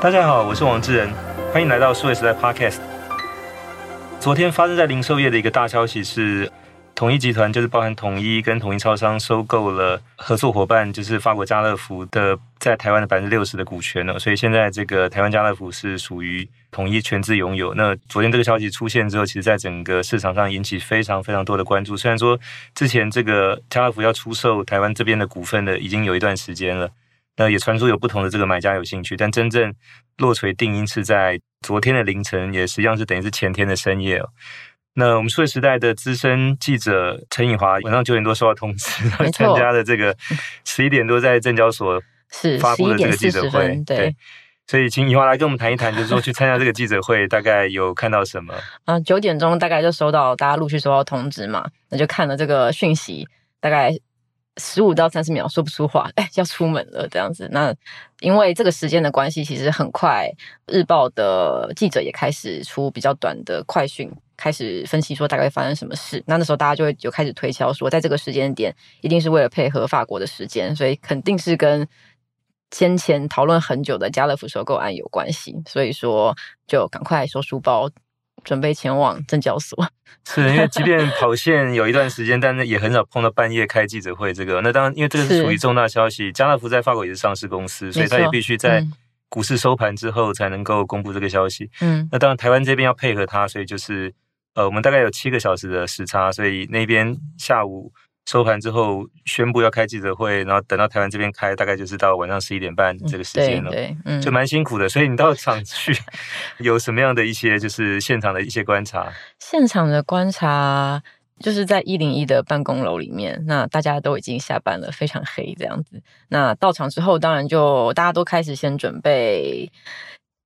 大家好，我是王志仁，欢迎来到数位时代 Podcast。昨天发生在零售业的一个大消息是，统一集团就是包含统一跟统一超商收购了合作伙伴，就是法国家乐福的在台湾的百分之六十的股权了。所以现在这个台湾家乐福是属于统一全资拥有。那昨天这个消息出现之后，其实在整个市场上引起非常非常多的关注。虽然说之前这个家乐福要出售台湾这边的股份的已经有一段时间了。那也传出有不同的这个买家有兴趣，但真正落锤定音是在昨天的凌晨，也实际上是等于是前天的深夜哦。那我们数位时代的资深记者陈颖华晚上九点多收到通知，参加了这个 十一点多在证交所是发布的这个记者会，对。所以请以华来跟我们谈一谈，就是说去参加这个记者会，大概有看到什么？啊，九点钟大概就收到大家陆续收到通知嘛，那就看了这个讯息，大概。十五到三十秒说不出话，哎，要出门了这样子。那因为这个时间的关系，其实很快，日报的记者也开始出比较短的快讯，开始分析说大概发生什么事。那那时候大家就会就开始推敲说，在这个时间点，一定是为了配合法国的时间，所以肯定是跟先前讨论很久的家乐福收购案有关系。所以说，就赶快收书包。准备前往证交所，是因为即便跑线有一段时间，但是也很少碰到半夜开记者会。这个那当然，因为这个是属于重大消息。家乐福在法国也是上市公司，所以他也必须在股市收盘之后才能够公布这个消息。嗯，那当然台湾这边要配合他，所以就是呃，我们大概有七个小时的时差，所以那边下午。收盘之后宣布要开记者会，然后等到台湾这边开，大概就是到晚上十一点半这个时间了，嗯、对，对，嗯，就蛮辛苦的。所以你到场去有什么样的一些就是现场的一些观察？现场的观察就是在一零一的办公楼里面，那大家都已经下班了，非常黑这样子。那到场之后，当然就大家都开始先准备。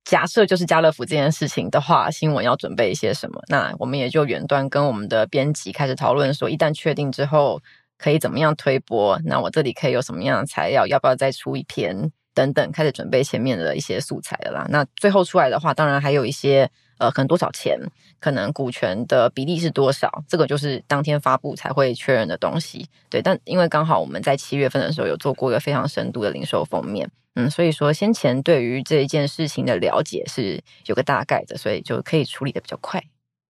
假设就是家乐福这件事情的话，新闻要准备一些什么？那我们也就远端跟我们的编辑开始讨论说，一旦确定之后可以怎么样推播？那我这里可以有什么样的材料？要不要再出一篇？等等，开始准备前面的一些素材了啦。那最后出来的话，当然还有一些呃，可能多少钱？可能股权的比例是多少？这个就是当天发布才会确认的东西。对，但因为刚好我们在七月份的时候有做过一个非常深度的零售封面。嗯，所以说先前对于这一件事情的了解是有个大概的，所以就可以处理的比较快。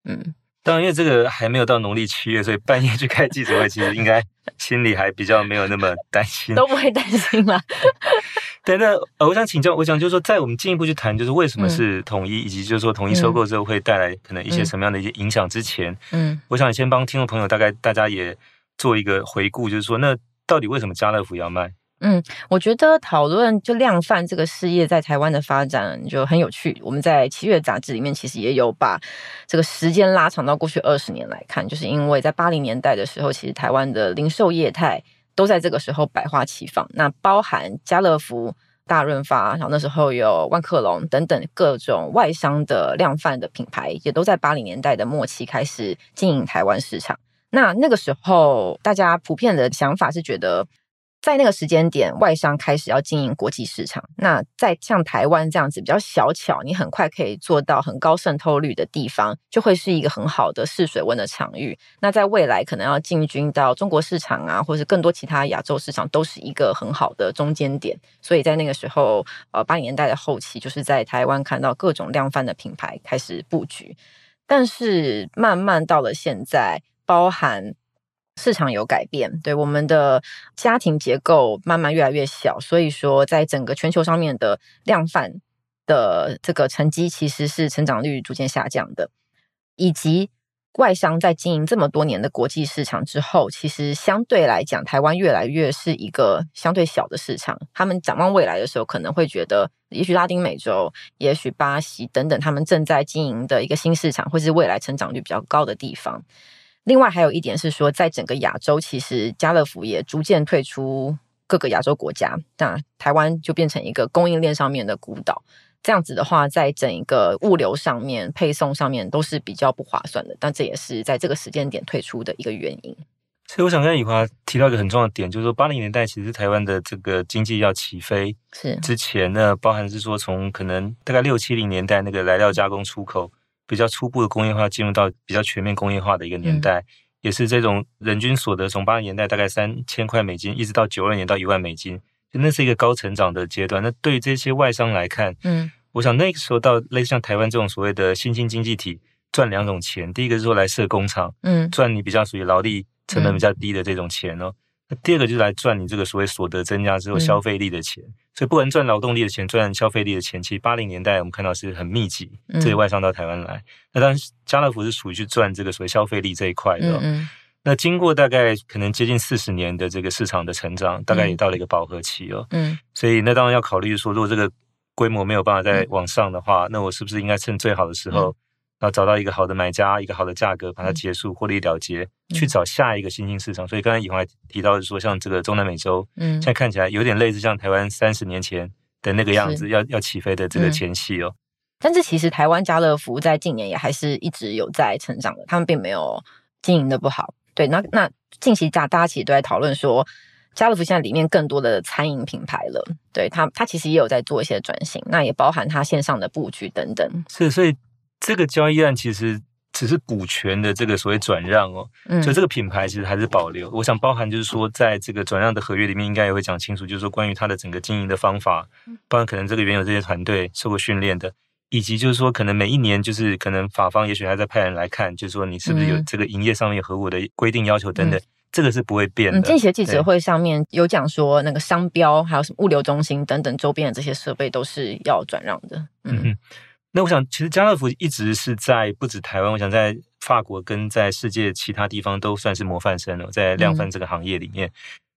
嗯，当然，因为这个还没有到农历七月，所以半夜去开记者会，其实应该心里还比较没有那么担心，都不会担心啦。对，那呃，我想请教，我想就是说，在我们进一步去谈，就是为什么是统一，嗯、以及就是说统一收购之后会带来可能一些什么样的一些影响之前，嗯，我想先帮听众朋友大概大家也做一个回顾，就是说，那到底为什么家乐福要卖？嗯，我觉得讨论就量贩这个事业在台湾的发展就很有趣。我们在七月杂志里面其实也有把这个时间拉长到过去二十年来看，就是因为在八零年代的时候，其实台湾的零售业态都在这个时候百花齐放。那包含家乐福、大润发，然后那时候有万客隆等等各种外商的量贩的品牌，也都在八零年代的末期开始经营台湾市场。那那个时候，大家普遍的想法是觉得。在那个时间点，外商开始要经营国际市场。那在像台湾这样子比较小巧，你很快可以做到很高渗透率的地方，就会是一个很好的试水温的场域。那在未来可能要进军到中国市场啊，或是更多其他亚洲市场，都是一个很好的中间点。所以在那个时候，呃，八零年代的后期，就是在台湾看到各种量贩的品牌开始布局。但是慢慢到了现在，包含。市场有改变，对我们的家庭结构慢慢越来越小，所以说在整个全球上面的量贩的这个成绩其实是成长率逐渐下降的，以及外商在经营这么多年的国际市场之后，其实相对来讲，台湾越来越是一个相对小的市场。他们展望未来的时候，可能会觉得，也许拉丁美洲、也许巴西等等，他们正在经营的一个新市场，会是未来成长率比较高的地方。另外还有一点是说，在整个亚洲，其实家乐福也逐渐退出各个亚洲国家，那台湾就变成一个供应链上面的孤岛。这样子的话，在整一个物流上面、配送上面都是比较不划算的。但这也是在这个时间点退出的一个原因。所以我想跟以华提到一个很重要的点，就是说八零年代其实台湾的这个经济要起飞是之前呢，包含是说从可能大概六七零年代那个来料加工出口。比较初步的工业化进入到比较全面工业化的一个年代，嗯、也是这种人均所得从八十年代大概三千块美金，一直到九二年到一万美金，那是一个高成长的阶段。那对于这些外商来看，嗯，我想那个时候到类似像台湾这种所谓的新兴经济体，赚两种钱，第一个是说来设工厂，嗯，赚你比较属于劳力成本比较低的这种钱哦。第二个就是来赚你这个所谓所得增加之后消费力的钱。嗯、所以不管赚劳动力的钱，赚消费力的钱，其实八零年代我们看到是很密集，这些外商到台湾来。嗯、那当然家乐福是属于去赚这个所谓消费力这一块的、哦。嗯，嗯。那经过大概可能接近四十年的这个市场的成长，大概也到了一个饱和期哦。嗯。所以那当然要考虑说，如果这个规模没有办法再往上的话，嗯、那我是不是应该趁最好的时候，嗯、然后找到一个好的买家，一个好的价格，把它结束，获利了结，嗯、去找下一个新兴市场。所以刚才以红还提到的说，像这个中南美洲，嗯，现在看起来有点类似像台湾三十年前的那个样子，要要起飞的这个前戏哦。嗯、但是其实台湾家乐福在近年也还是一直有在成长的，他们并没有经营的不好。对，那那近期大大家其实都在讨论说，家乐福现在里面更多的餐饮品牌了，对他他其实也有在做一些转型，那也包含他线上的布局等等。是，所以这个交易案其实只是股权的这个所谓转让哦，嗯，所以这个品牌其实还是保留。我想包含就是说，在这个转让的合约里面，应该也会讲清楚，就是说关于它的整个经营的方法，包含可能这个原有这些团队受过训练的。以及就是说，可能每一年就是可能法方也许还在派人来看，就是说你是不是有这个营业上面合我的规定要求等等，嗯、这个是不会变的。近期的记者会上面有讲说，那个商标还有什么物流中心等等周边的这些设备都是要转让的。嗯，嗯，那我想其实家乐福一直是在不止台湾，我想在法国跟在世界其他地方都算是模范生了，在量贩这个行业里面。嗯、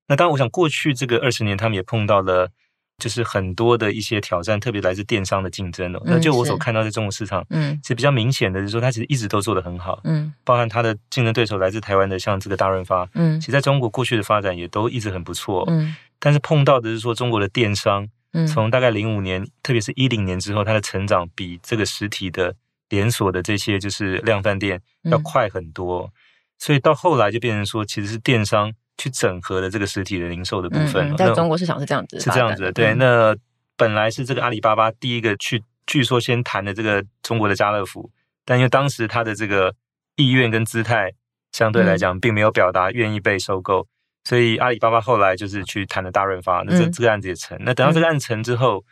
那当然，我想过去这个二十年，他们也碰到了。就是很多的一些挑战，特别来自电商的竞争哦。嗯、那就我所看到在中国市场，嗯，其实比较明显的就是说，它其实一直都做得很好，嗯，包含它的竞争对手来自台湾的，像这个大润发，嗯，其实在中国过去的发展也都一直很不错，嗯，但是碰到的是说中国的电商，嗯，从大概零五年，特别是一零年之后，它的成长比这个实体的连锁的这些就是量贩店要快很多，嗯、所以到后来就变成说，其实是电商。去整合的这个实体的零售的部分，嗯、在中国市场是这样子，是这样子的。对，嗯、那本来是这个阿里巴巴第一个去，据说先谈的这个中国的家乐福，但因为当时他的这个意愿跟姿态相对来讲并没有表达愿意被收购，嗯、所以阿里巴巴后来就是去谈了大润发，那这这个案子也成。嗯、那等到这个案成之后。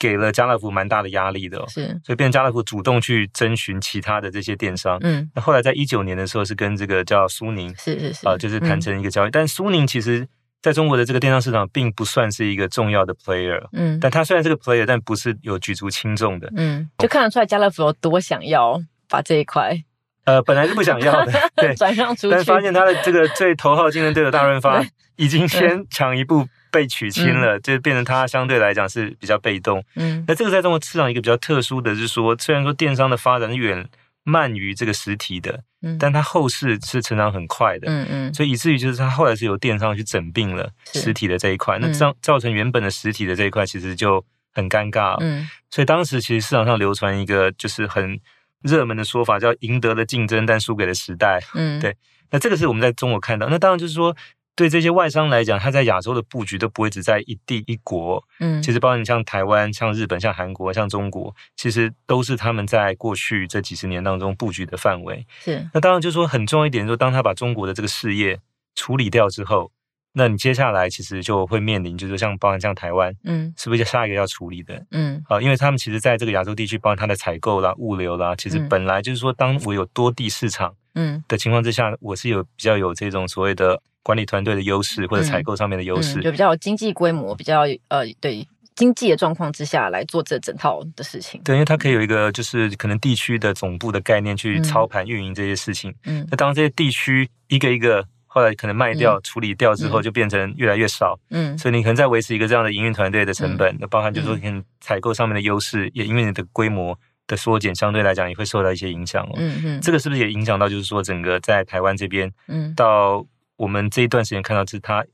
给了家乐福蛮大的压力的，哦，是，所以变成家乐福主动去征询其他的这些电商，嗯，那后来在一九年的时候是跟这个叫苏宁，是是是，啊，就是谈成一个交易，嗯、但苏宁其实在中国的这个电商市场并不算是一个重要的 player，嗯，但他虽然是个 player，但不是有举足轻重的，嗯，就看得出来家乐福有多想要把这一块，呃，本来是不想要的，对，转让出去，但发现他的这个最头号竞争对手大润发已经先抢一步。被取亲了，嗯、就变成他相对来讲是比较被动。嗯，那这个在中国市场一个比较特殊的是说，虽然说电商的发展远慢于这个实体的，嗯，但它后市是成长很快的。嗯嗯，所以以至于就是它后来是由电商去整并了实体的这一块，是那造造成原本的实体的这一块其实就很尴尬。嗯，所以当时其实市场上流传一个就是很热门的说法，叫赢得了竞争，但输给了时代。嗯，对。那这个是我们在中国看到，那当然就是说。对这些外商来讲，他在亚洲的布局都不会只在一地一国。嗯，其实包括你像台湾、像日本、像韩国、像中国，其实都是他们在过去这几十年当中布局的范围。是。那当然就是说很重要一点，说当他把中国的这个事业处理掉之后，那你接下来其实就会面临，就是像包含像台湾，嗯，是不是下一个要处理的？嗯，啊，因为他们其实在这个亚洲地区，包含它的采购啦、物流啦，其实本来就是说，当我有多地市场，嗯的情况之下，我是有比较有这种所谓的。管理团队的优势或者采购上面的优势，嗯嗯，就比较有经济规模，比较呃，对经济的状况之下来做这整套的事情。对，因为它可以有一个就是可能地区的总部的概念去操盘运营这些事情。嗯，那当这些地区一个一个后来可能卖掉、嗯、处理掉之后，就变成越来越少。嗯，所以你可能在维持一个这样的营运团队的成本，那、嗯、包含就是说可能采购上面的优势，也因为你的规模的缩减，相对来讲也会受到一些影响哦。嗯嗯，这个是不是也影响到就是说整个在台湾这边，嗯，到。我们这一段时间看到是它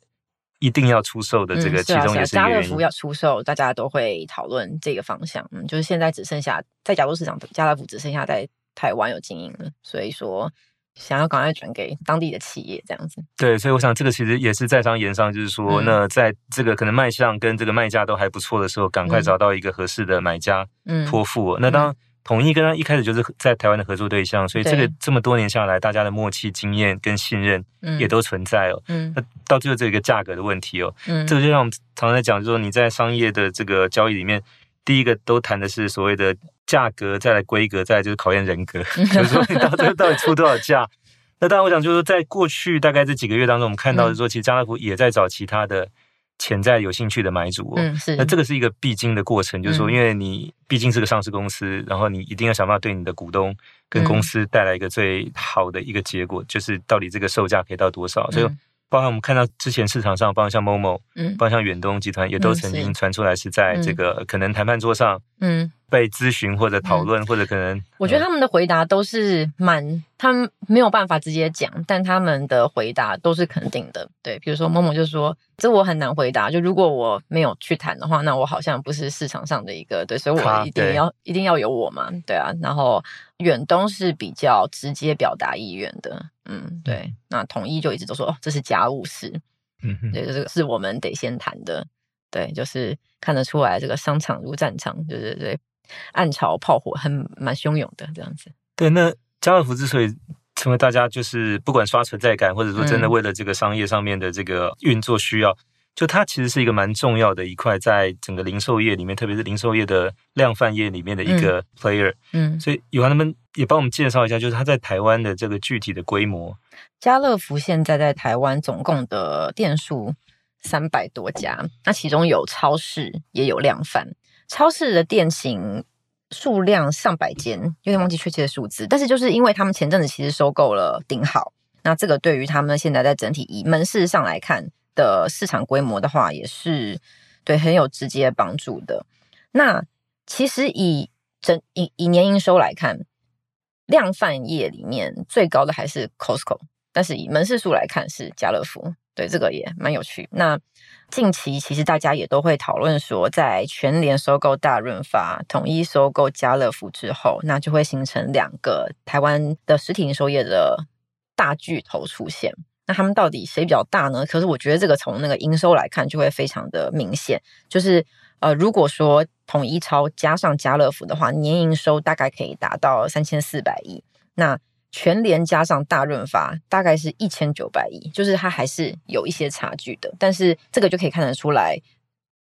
一定要出售的这个，其中也是。家乐福要出售，大家都会讨论这个方向。嗯，就是现在只剩下在亚洲市场，家乐福只剩下在台湾有经营了，所以说想要赶快转给当地的企业这样子。对，所以我想这个其实也是在商言商，就是说，嗯、那在这个可能卖相跟这个卖价都还不错的时候，赶快找到一个合适的买家托付。嗯、那当。统一跟他一开始就是在台湾的合作对象，所以这个这么多年下来，大家的默契、经验跟信任也都存在哦。嗯，那到最后这个价格的问题哦，嗯，这个就像我们常常在讲，就是说你在商业的这个交易里面，第一个都谈的是所谓的价格，再来规格，再来就是考验人格，就是说你到最后到底出多少价。那当然，我想就是说，在过去大概这几个月当中，我们看到是说，其实家乐福也在找其他的潜在有兴趣的买主哦。嗯，是。那这个是一个必经的过程，就是说，因为你毕竟是个上市公司，然后你一定要想办法对你的股东跟公司带来一个最好的一个结果，就是到底这个售价可以到多少。所以，包含我们看到之前市场上，包括像 Momo，嗯，包括像远东集团，也都曾经传出来是在这个可能谈判桌上，嗯。被咨询或者讨论，或者可能，我觉得他们的回答都是蛮，他们没有办法直接讲，但他们的回答都是肯定的。对，比如说某某就说，这我很难回答，就如果我没有去谈的话，那我好像不是市场上的一个，对，所以我一定要一定要有我嘛，对啊。然后远东是比较直接表达意愿的，嗯，对。那统一就一直都说，哦，这是家务事，嗯哼，对，这个是我们得先谈的，对，就是看得出来这个商场如战场，对对对。暗潮炮火很蛮汹涌的这样子。对，那家乐福之所以成为大家就是不管刷存在感，或者说真的为了这个商业上面的这个运作需要，嗯、就它其实是一个蛮重要的一块，在整个零售业里面，特别是零售业的量贩业里面的一个 player。嗯，所以有他们也帮我们介绍一下，就是它在台湾的这个具体的规模。家乐福现在在台湾总共的店数三百多家，那其中有超市，也有量贩。超市的店型数量上百间，有点忘记确切的数字，但是就是因为他们前阵子其实收购了顶好，那这个对于他们现在在整体以门市上来看的市场规模的话，也是对很有直接帮助的。那其实以整以以年营收来看，量贩业里面最高的还是 Costco，但是以门市数来看是家乐福。对，这个也蛮有趣。那近期其实大家也都会讨论说，在全联收购大润发、统一收购家乐福之后，那就会形成两个台湾的实体零售业的大巨头出现。那他们到底谁比较大呢？可是我觉得这个从那个营收来看，就会非常的明显。就是呃，如果说统一超加上家乐福的话，年营收大概可以达到三千四百亿。那全联加上大润发大概是一千九百亿，就是它还是有一些差距的。但是这个就可以看得出来，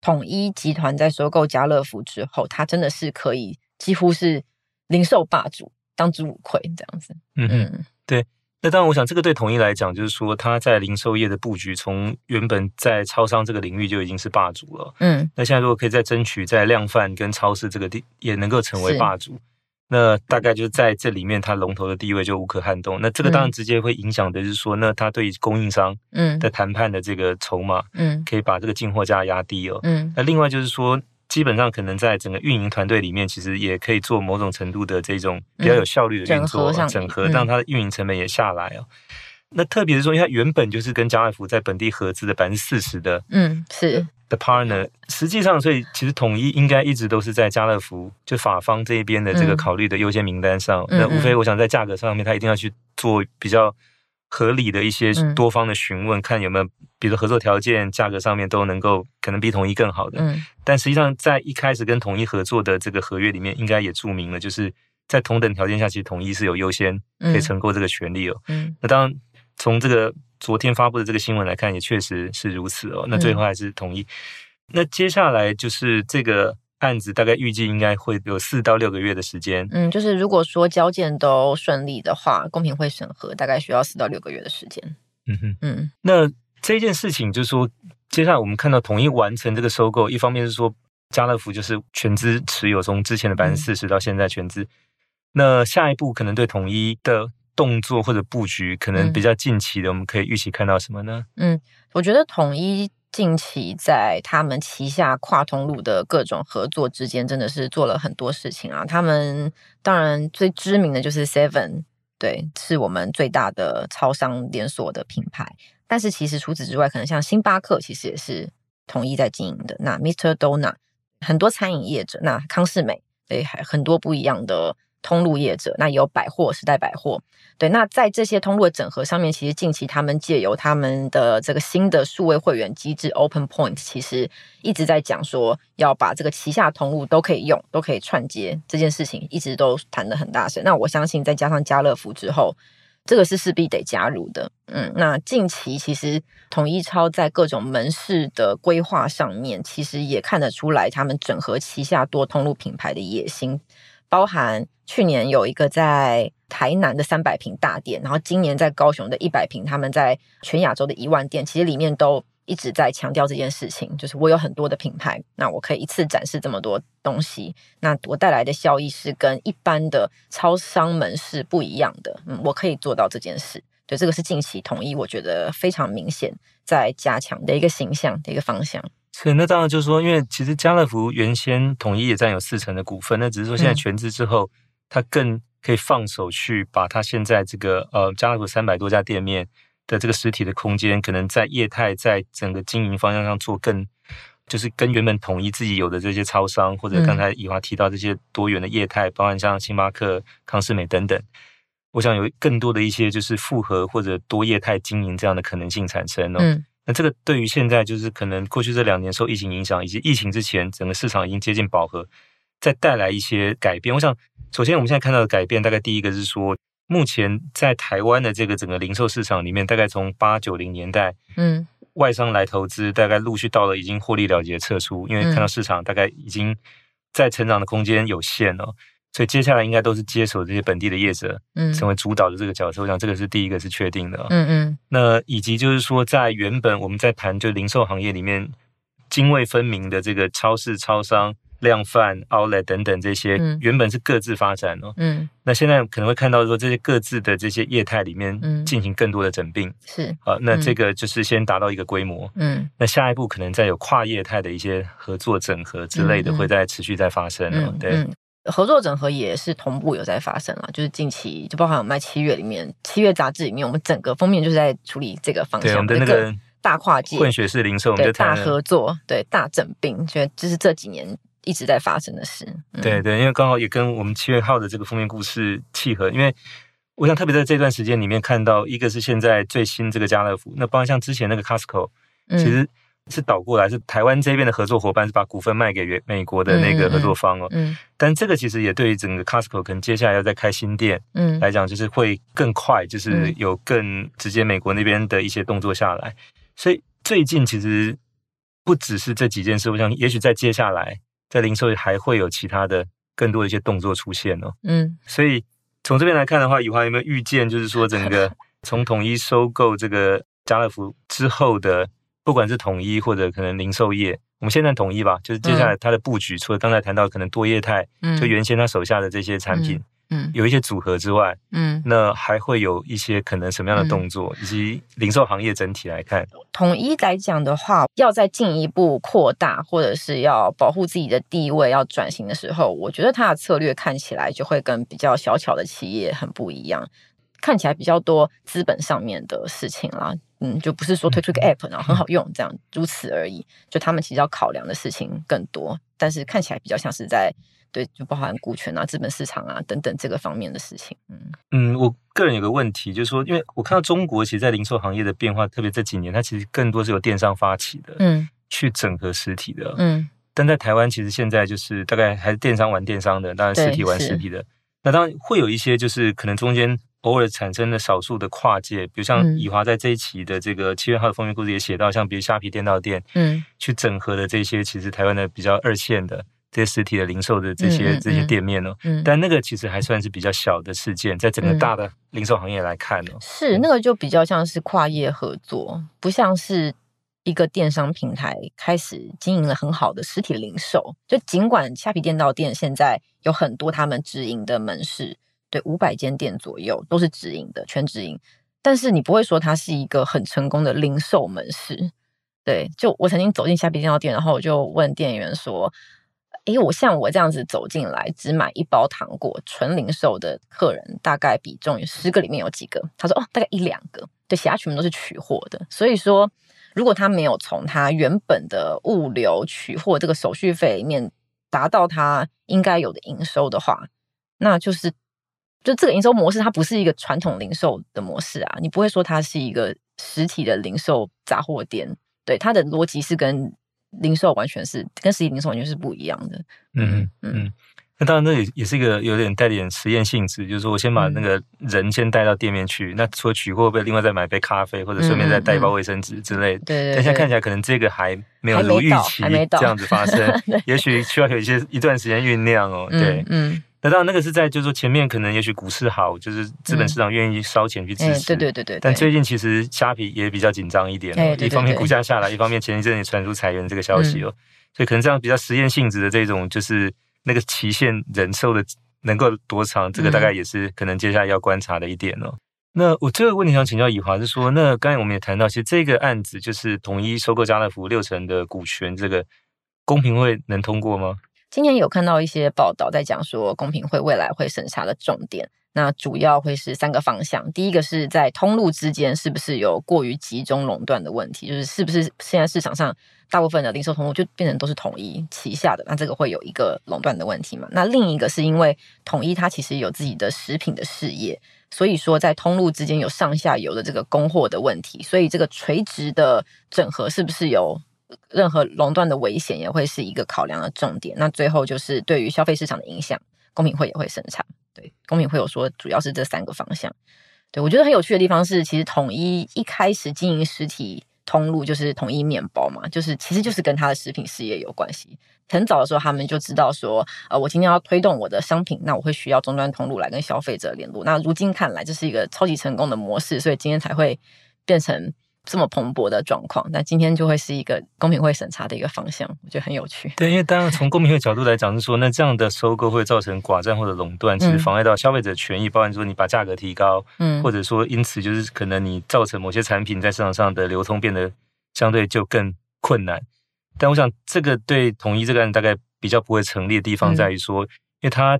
统一集团在收购家乐福之后，它真的是可以几乎是零售霸主，当之无愧这样子。嗯嗯，对。那当然，我想这个对统一来讲，就是说它在零售业的布局，从原本在超商这个领域就已经是霸主了。嗯。那现在如果可以再争取在量贩跟超市这个地，也能够成为霸主。那大概就是在这里面，它龙头的地位就无可撼动。那这个当然直接会影响的就是说，那它对供应商嗯的谈判的这个筹码嗯，可以把这个进货价压低哦。嗯，那另外就是说，基本上可能在整个运营团队里面，其实也可以做某种程度的这种比较有效率的运作整合，让它的运营成本也下来哦。那特别是说，因为它原本就是跟家乐福在本地合资的百分之四十的嗯是。的 partner，实际上，所以其实统一应该一直都是在家乐福就法方这一边的这个考虑的优先名单上。嗯、那无非我想在价格上面，他一定要去做比较合理的一些多方的询问，嗯、看有没有比如合作条件、价格上面都能够可能比统一更好的。嗯、但实际上，在一开始跟统一合作的这个合约里面，应该也注明了，就是在同等条件下，其实统一是有优先可以承购这个权利哦。嗯，那当然从这个。昨天发布的这个新闻来看，也确实是如此哦。那最后还是统一。嗯、那接下来就是这个案子，大概预计应该会有四到六个月的时间。嗯，就是如果说交件都顺利的话，公平会审核大概需要四到六个月的时间。嗯哼，嗯。那这件事情就是说，接下来我们看到统一完成这个收购，一方面是说家乐福就是全资持有，从之前的百分之四十到现在全资。嗯、那下一步可能对统一的。动作或者布局可能比较近期的，我们可以预期看到什么呢？嗯，我觉得统一近期在他们旗下跨通路的各种合作之间，真的是做了很多事情啊。他们当然最知名的就是 Seven，对，是我们最大的超商连锁的品牌。但是其实除此之外，可能像星巴克，其实也是统一在经营的。那 Mr. Donut 很多餐饮业者，那康士美，对，还很多不一样的。通路业者，那也有百货时代百货，对，那在这些通路的整合上面，其实近期他们借由他们的这个新的数位会员机制 Open Point，其实一直在讲说要把这个旗下通路都可以用，都可以串接这件事情，一直都谈得很大声。那我相信再加上家乐福之后，这个是势必得加入的。嗯，那近期其实统一超在各种门市的规划上面，其实也看得出来他们整合旗下多通路品牌的野心，包含去年有一个在台南的三百平大店，然后今年在高雄的一百平，他们在全亚洲的一万店，其实里面都一直在强调这件事情，就是我有很多的品牌，那我可以一次展示这么多东西，那我带来的效益是跟一般的超商门市不一样的，嗯，我可以做到这件事。对，这个是近期统一，我觉得非常明显在加强的一个形象的一个方向。是，那当然就是说，因为其实家乐福原先统一也占有四成的股份，那只是说现在全资之后，它、嗯、更可以放手去把它现在这个呃家乐福三百多家店面的这个实体的空间，可能在业态在整个经营方向上做更，就是跟原本统一自己有的这些超商，或者刚才以华提到这些多元的业态，包含像星巴克、康士美等等，我想有更多的一些就是复合或者多业态经营这样的可能性产生哦。嗯，那这个对于现在就是可能过去这两年受疫情影响，以及疫情之前整个市场已经接近饱和，再带来一些改变。我想，首先我们现在看到的改变，大概第一个是说。目前在台湾的这个整个零售市场里面，大概从八九零年代，嗯，外商来投资，大概陆续到了已经获利了结撤出，因为看到市场大概已经在成长的空间有限了，哦，所以接下来应该都是接手这些本地的业者，嗯，成为主导的这个角色。我想这个是第一个是确定的，嗯嗯。那以及就是说，在原本我们在谈就零售行业里面泾渭分明的这个超市、超商。量贩、Outlet 等等这些，原本是各自发展哦。嗯，那现在可能会看到说，这些各自的这些业态里面，进行更多的整并。是啊，那这个就是先达到一个规模。嗯，那下一步可能再有跨业态的一些合作整合之类的，会再持续在发生哦。对，合作整合也是同步有在发生了，就是近期就包含我们在七月里面，七月杂志里面，我们整个封面就是在处理这个方向。对，我们的那个大跨界混血式零售，我们就大合作，对，大整并，觉得这是这几年。一直在发生的事，嗯、对对，因为刚好也跟我们七月号的这个封面故事契合。因为我想特别在这段时间里面看到，一个是现在最新这个家乐福，那包括像之前那个 Costco，其实是倒过来，是台湾这边的合作伙伴是把股份卖给美国的那个合作方哦。嗯，嗯，但这个其实也对于整个 Costco 可能接下来要再开新店，嗯，来讲就是会更快，就是有更直接美国那边的一些动作下来。所以最近其实不只是这几件事，我想也许在接下来。在零售还会有其他的更多的一些动作出现哦，嗯，所以从这边来看的话，以华有没有预见，就是说整个 从统一收购这个家乐福之后的，不管是统一或者可能零售业，我们现在统一吧，就是接下来它的布局，除了刚才谈到可能多业态，嗯，就原先他手下的这些产品。嗯，有一些组合之外，嗯，那还会有一些可能什么样的动作，嗯、以及零售行业整体来看，统一来讲的话，要再进一步扩大，或者是要保护自己的地位，要转型的时候，我觉得它的策略看起来就会跟比较小巧的企业很不一样，看起来比较多资本上面的事情啦，嗯，就不是说推出一个 app 然后很好用这样，如此而已，就他们其实要考量的事情更多，但是看起来比较像是在。对，就包含股权啊、资本市场啊等等这个方面的事情。嗯嗯，我个人有个问题，就是说，因为我看到中国其实，在零售行业的变化，特别这几年，它其实更多是由电商发起的，嗯，去整合实体的，嗯。但在台湾，其实现在就是大概还是电商玩电商的，当然实体玩实体的。那当然会有一些，就是可能中间偶尔产生的少数的跨界，比如像以华在这一期的这个七月号的封面故事也写到，像比如虾皮店到店，嗯，去整合的这些，其实台湾的比较二线的。这些实体的零售的这些、嗯嗯、这些店面哦，嗯，但那个其实还算是比较小的事件，在整个大的零售行业来看哦，是那个就比较像是跨业合作，不像是一个电商平台开始经营了很好的实体零售。就尽管虾皮店到店现在有很多他们直营的门市，对，五百间店左右都是直营的，全直营，但是你不会说它是一个很成功的零售门市。对，就我曾经走进虾皮店到店，然后我就问店员说。诶，我像我这样子走进来，只买一包糖果，纯零售的客人大概比重有十个里面有几个？他说哦，大概一两个。对，其他全部都是取货的。所以说，如果他没有从他原本的物流取货这个手续费里面达到他应该有的营收的话，那就是就这个营收模式，它不是一个传统零售的模式啊。你不会说它是一个实体的零售杂货店，对，它的逻辑是跟。零售完全是跟实体零售完全是不一样的。嗯嗯嗯，那当然，那也也是一个有点带点实验性质，就是说我先把那个人先带到店面去，嗯、那除了取货，会不会另外再买杯咖啡，或者顺便再带一包卫生纸之类的？对、嗯嗯、但现在看起来，可能这个还没有如预期这样子发生，也许需要有一些一段时间酝酿哦。对，嗯。嗯那当然，那个是在就是说前面可能也许股市好，就是资本市场愿意烧钱去支持。对对对对。但最近其实虾皮也比较紧张一点，一方面股价下来，一方面前一阵也传出裁员这个消息哦，所以可能这样比较实验性质的这种，就是那个期限忍受的能够多长，这个大概也是可能接下来要观察的一点哦。那我这个问题想请教以华，是说，那刚才我们也谈到，其实这个案子就是统一收购家乐福六成的股权，这个公平会能通过吗？今年有看到一些报道在讲说，公平会未来会审查的重点，那主要会是三个方向。第一个是在通路之间是不是有过于集中垄断的问题，就是是不是现在市场上大部分的零售通路就变成都是统一旗下的，那这个会有一个垄断的问题嘛？那另一个是因为统一它其实有自己的食品的事业，所以说在通路之间有上下游的这个供货的问题，所以这个垂直的整合是不是有？任何垄断的危险也会是一个考量的重点。那最后就是对于消费市场的影响，公平会也会审查。对，公平会有说主要是这三个方向。对，我觉得很有趣的地方是，其实统一一开始经营实体通路就是统一面包嘛，就是其实就是跟他的食品事业有关系。很早的时候他们就知道说，呃，我今天要推动我的商品，那我会需要终端通路来跟消费者联络。那如今看来，这是一个超级成功的模式，所以今天才会变成。这么蓬勃的状况，那今天就会是一个公平会审查的一个方向，我觉得很有趣。对，因为当然从公平会角度来讲是说，那这样的收购会造成寡占或者垄断，其实妨碍到消费者权益，嗯、包含说你把价格提高，嗯，或者说因此就是可能你造成某些产品在市场上的流通变得相对就更困难。但我想这个对统一这个案大概比较不会成立的地方在于说，嗯、因为它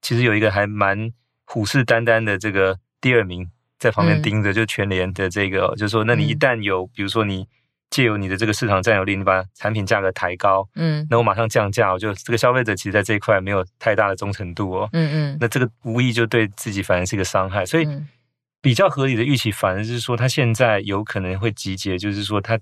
其实有一个还蛮虎视眈眈的这个第二名。在旁边盯着，就全联的这个，嗯、就是说，那你一旦有，嗯、比如说你借由你的这个市场占有率，你把产品价格抬高，嗯，那我马上降价，我就这个消费者其实在这一块没有太大的忠诚度哦，嗯嗯，那这个无疑就对自己反而是一个伤害，所以比较合理的预期反而是说，他现在有可能会集结，就是说他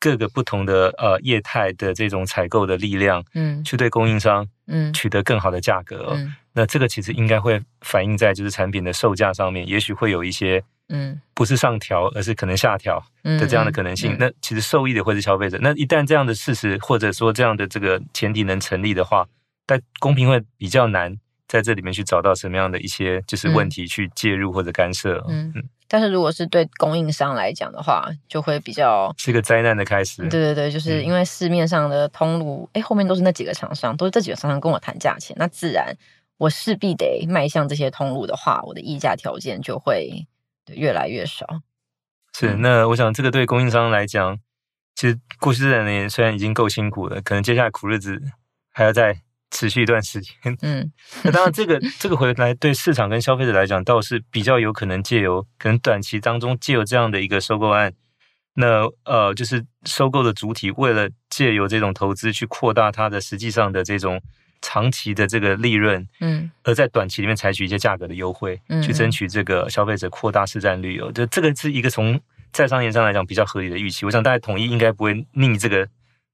各个不同的呃业态的这种采购的力量，嗯，去对供应商，嗯，取得更好的价格，哦。嗯那这个其实应该会反映在就是产品的售价上面，也许会有一些嗯，不是上调，而是可能下调的这样的可能性。嗯嗯嗯、那其实受益的会是消费者。那一旦这样的事实或者说这样的这个前提能成立的话，但公平会比较难在这里面去找到什么样的一些就是问题去介入或者干涉。嗯，嗯但是如果是对供应商来讲的话，就会比较是个灾难的开始。对对对，就是因为市面上的通路，哎、嗯，后面都是那几个厂商，都是这几个厂商跟我谈价钱，那自然。我势必得迈向这些通路的话，我的议价条件就会越来越少。是，那我想这个对供应商来讲，其实过去这两年虽然已经够辛苦了，可能接下来苦日子还要再持续一段时间。嗯，那当然，这个这个回来对市场跟消费者来讲，倒是比较有可能借由可能短期当中借由这样的一个收购案，那呃，就是收购的主体为了借由这种投资去扩大它的实际上的这种。长期的这个利润，嗯，而在短期里面采取一些价格的优惠，嗯，去争取这个消费者扩大市占率哦，就这个是一个从在商言商来讲比较合理的预期。我想大家统一应该不会逆这个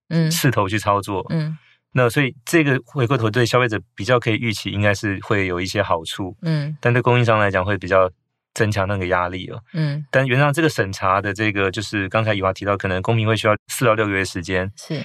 嗯势头去操作，嗯，嗯，那所以这个回过头对消费者比较可以预期，应该是会有一些好处，嗯，但对供应商来讲会比较增强那个压力哦，嗯，但原上这个审查的这个就是刚才以华提到，可能公平会需要四到六个月时间，是。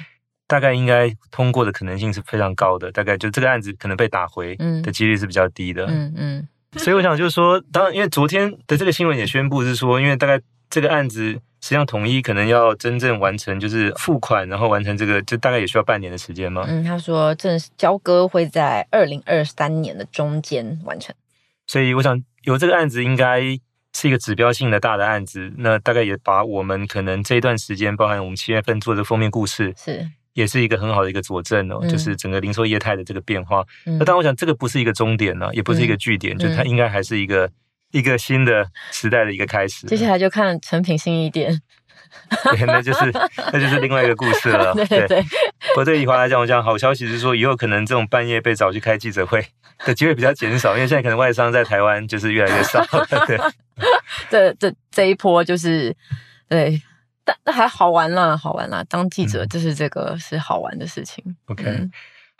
大概应该通过的可能性是非常高的，大概就这个案子可能被打回的几率是比较低的。嗯。嗯，所以我想就是说，当然因为昨天的这个新闻也宣布是说，因为大概这个案子实际上统一可能要真正完成就是付款，然后完成这个就大概也需要半年的时间吗。嗯，他说正式交割会在二零二三年的中间完成。所以我想有这个案子应该是一个指标性的大的案子，那大概也把我们可能这一段时间，包含我们七月份做的封面故事是。也是一个很好的一个佐证哦，嗯、就是整个零售业态的这个变化。嗯、那当然，我想这个不是一个终点呢，也不是一个据点，嗯、就它应该还是一个、嗯、一个新的时代的一个开始。接下来就看成品新一点，对，那就是那就是另外一个故事了。对对对。不过对以华来讲，我讲好消息是说，以后可能这种半夜被找去开记者会 的机会比较减少，因为现在可能外商在台湾就是越来越少。对，这这这一波就是对。但那还好玩啦，好玩啦！当记者就是这个是好玩的事情。OK，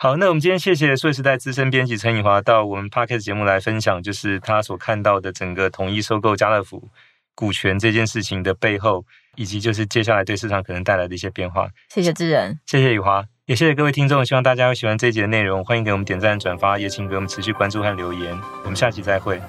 好，那我们今天谢谢数位时代资深编辑陈以华到我们 p a r k e s 节目来分享，就是他所看到的整个统一收购家乐福股权这件事情的背后，以及就是接下来对市场可能带来的一些变化。谢谢智仁，谢谢以华，也谢谢各位听众，希望大家会喜欢这一集的内容，欢迎给我们点赞、转发，也请给我们持续关注和留言。我们下期再会。